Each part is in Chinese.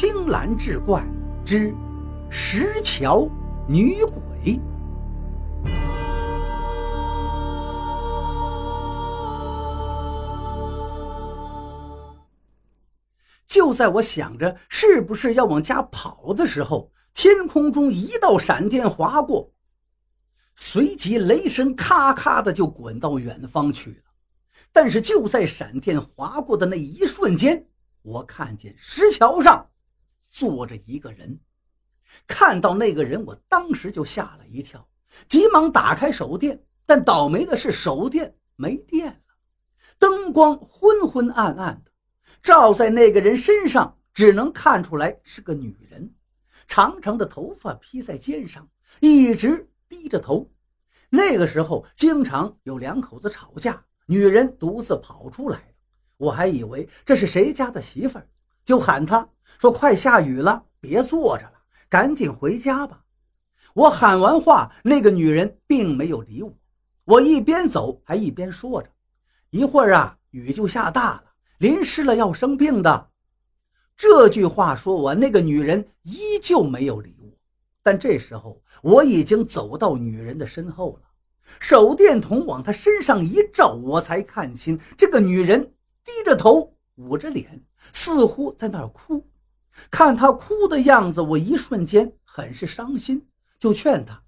青蓝志怪之石桥女鬼。就在我想着是不是要往家跑的时候，天空中一道闪电划过，随即雷声咔咔的就滚到远方去了。但是就在闪电划过的那一瞬间，我看见石桥上坐着一个人。看到那个人，我当时就吓了一跳，急忙打开手电。但倒霉的是，手电没电了，灯光昏昏暗暗的，照在那个人身上，只能看出来是个女人，长长的头发披在肩上，一直低着头。那个时候，经常有两口子吵架。女人独自跑出来，我还以为这是谁家的媳妇儿，就喊他说：“快下雨了，别坐着了，赶紧回家吧。”我喊完话，那个女人并没有理我。我一边走还一边说着：“一会儿啊，雨就下大了，淋湿了要生病的。”这句话说完，那个女人依旧没有理我。但这时候我已经走到女人的身后了。手电筒往她身上一照，我才看清这个女人低着头，捂着脸，似乎在那儿哭。看她哭的样子，我一瞬间很是伤心，就劝她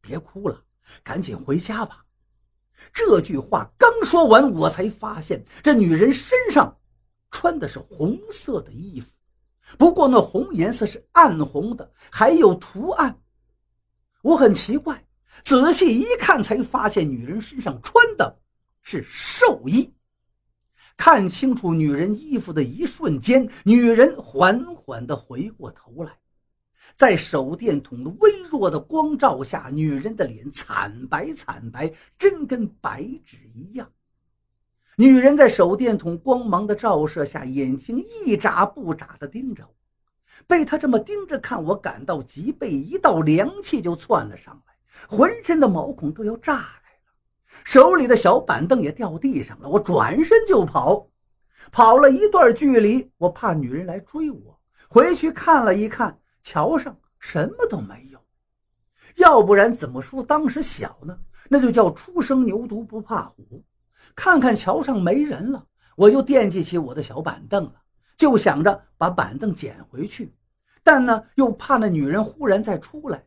别哭了，赶紧回家吧。这句话刚说完，我才发现这女人身上穿的是红色的衣服，不过那红颜色是暗红的，还有图案。我很奇怪。仔细一看，才发现女人身上穿的是寿衣。看清楚女人衣服的一瞬间，女人缓缓地回过头来，在手电筒微弱的光照下，女人的脸惨白惨白，真跟白纸一样。女人在手电筒光芒的照射下，眼睛一眨不眨地盯着我。被她这么盯着看，我感到脊背一道凉气就窜了上来。浑身的毛孔都要炸了，手里的小板凳也掉地上了。我转身就跑，跑了一段距离，我怕女人来追我，回去看了一看，桥上什么都没有。要不然怎么说当时小呢？那就叫初生牛犊不怕虎。看看桥上没人了，我就惦记起我的小板凳了，就想着把板凳捡回去，但呢又怕那女人忽然再出来。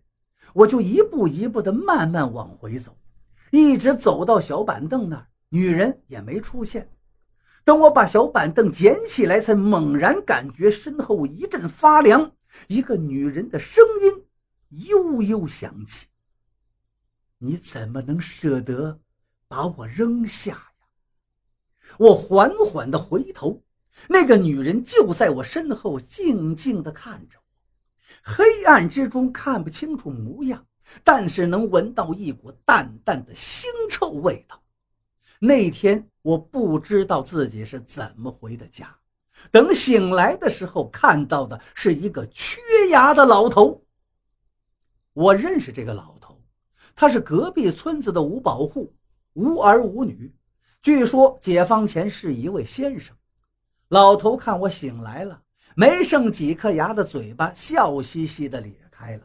我就一步一步的慢慢往回走，一直走到小板凳那儿，女人也没出现。等我把小板凳捡起来，才猛然感觉身后一阵发凉，一个女人的声音悠悠响起：“你怎么能舍得把我扔下呀？”我缓缓的回头，那个女人就在我身后，静静的看着我。黑暗之中看不清楚模样，但是能闻到一股淡淡的腥臭味道。那天我不知道自己是怎么回的家，等醒来的时候，看到的是一个缺牙的老头。我认识这个老头，他是隔壁村子的五保户，无儿无女，据说解放前是一位先生。老头看我醒来了。没剩几颗牙的嘴巴笑嘻嘻地咧开了，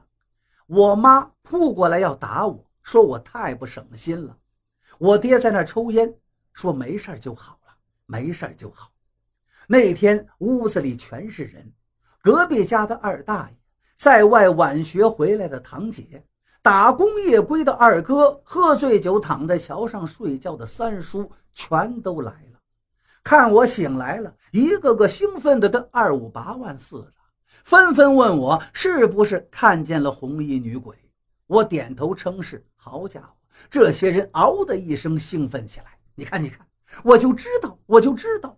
我妈扑过来要打我，说我太不省心了。我爹在那抽烟，说没事就好了，没事就好。那天屋子里全是人，隔壁家的二大爷，在外晚学回来的堂姐，打工夜归的二哥，喝醉酒躺在桥上睡觉的三叔，全都来了。看我醒来了，一个个兴奋的跟二五八万似的，纷纷问我是不是看见了红衣女鬼。我点头称是。好家伙，这些人嗷的一声兴奋起来。你看，你看，我就知道，我就知道。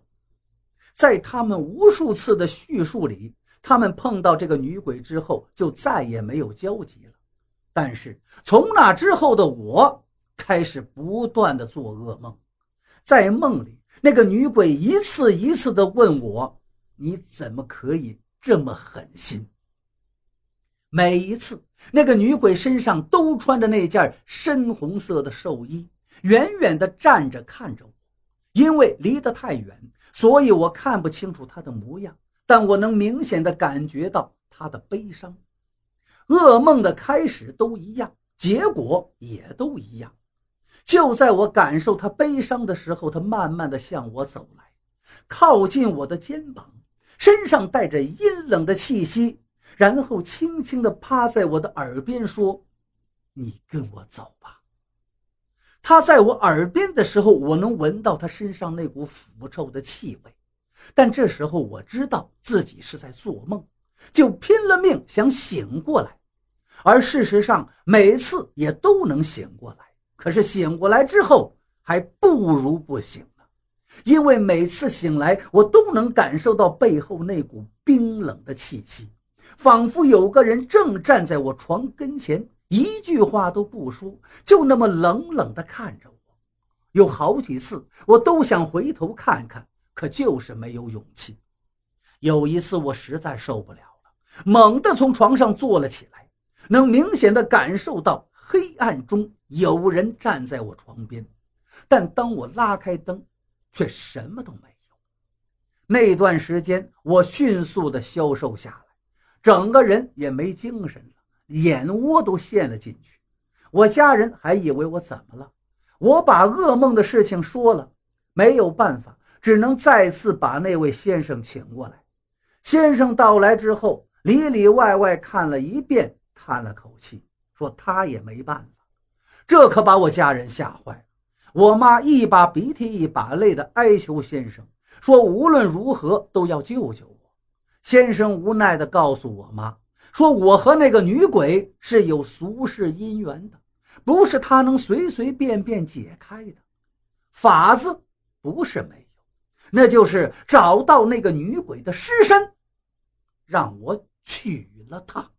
在他们无数次的叙述里，他们碰到这个女鬼之后就再也没有交集了。但是从那之后的我，开始不断的做噩梦，在梦里。那个女鬼一次一次的问我：“你怎么可以这么狠心？”每一次，那个女鬼身上都穿着那件深红色的寿衣，远远地站着看着我。因为离得太远，所以我看不清楚她的模样。但我能明显的感觉到她的悲伤。噩梦的开始都一样，结果也都一样。就在我感受她悲伤的时候，她慢慢的向我走来，靠近我的肩膀，身上带着阴冷的气息，然后轻轻的趴在我的耳边说：“你跟我走吧。”他在我耳边的时候，我能闻到他身上那股腐臭的气味，但这时候我知道自己是在做梦，就拼了命想醒过来，而事实上每次也都能醒过来。可是醒过来之后，还不如不醒呢，因为每次醒来，我都能感受到背后那股冰冷的气息，仿佛有个人正站在我床跟前，一句话都不说，就那么冷冷地看着我。有好几次，我都想回头看看，可就是没有勇气。有一次，我实在受不了了，猛地从床上坐了起来，能明显的感受到。黑暗中有人站在我床边，但当我拉开灯，却什么都没有。那段时间，我迅速的消瘦下来，整个人也没精神了，眼窝都陷了进去。我家人还以为我怎么了，我把噩梦的事情说了，没有办法，只能再次把那位先生请过来。先生到来之后，里里外外看了一遍，叹了口气。说他也没办法，这可把我家人吓坏了。我妈一把鼻涕一把泪的哀求先生，说无论如何都要救救我。先生无奈地告诉我妈，说我和那个女鬼是有俗世姻缘的，不是他能随随便便解开的。法子不是没有，那就是找到那个女鬼的尸身，让我娶了她。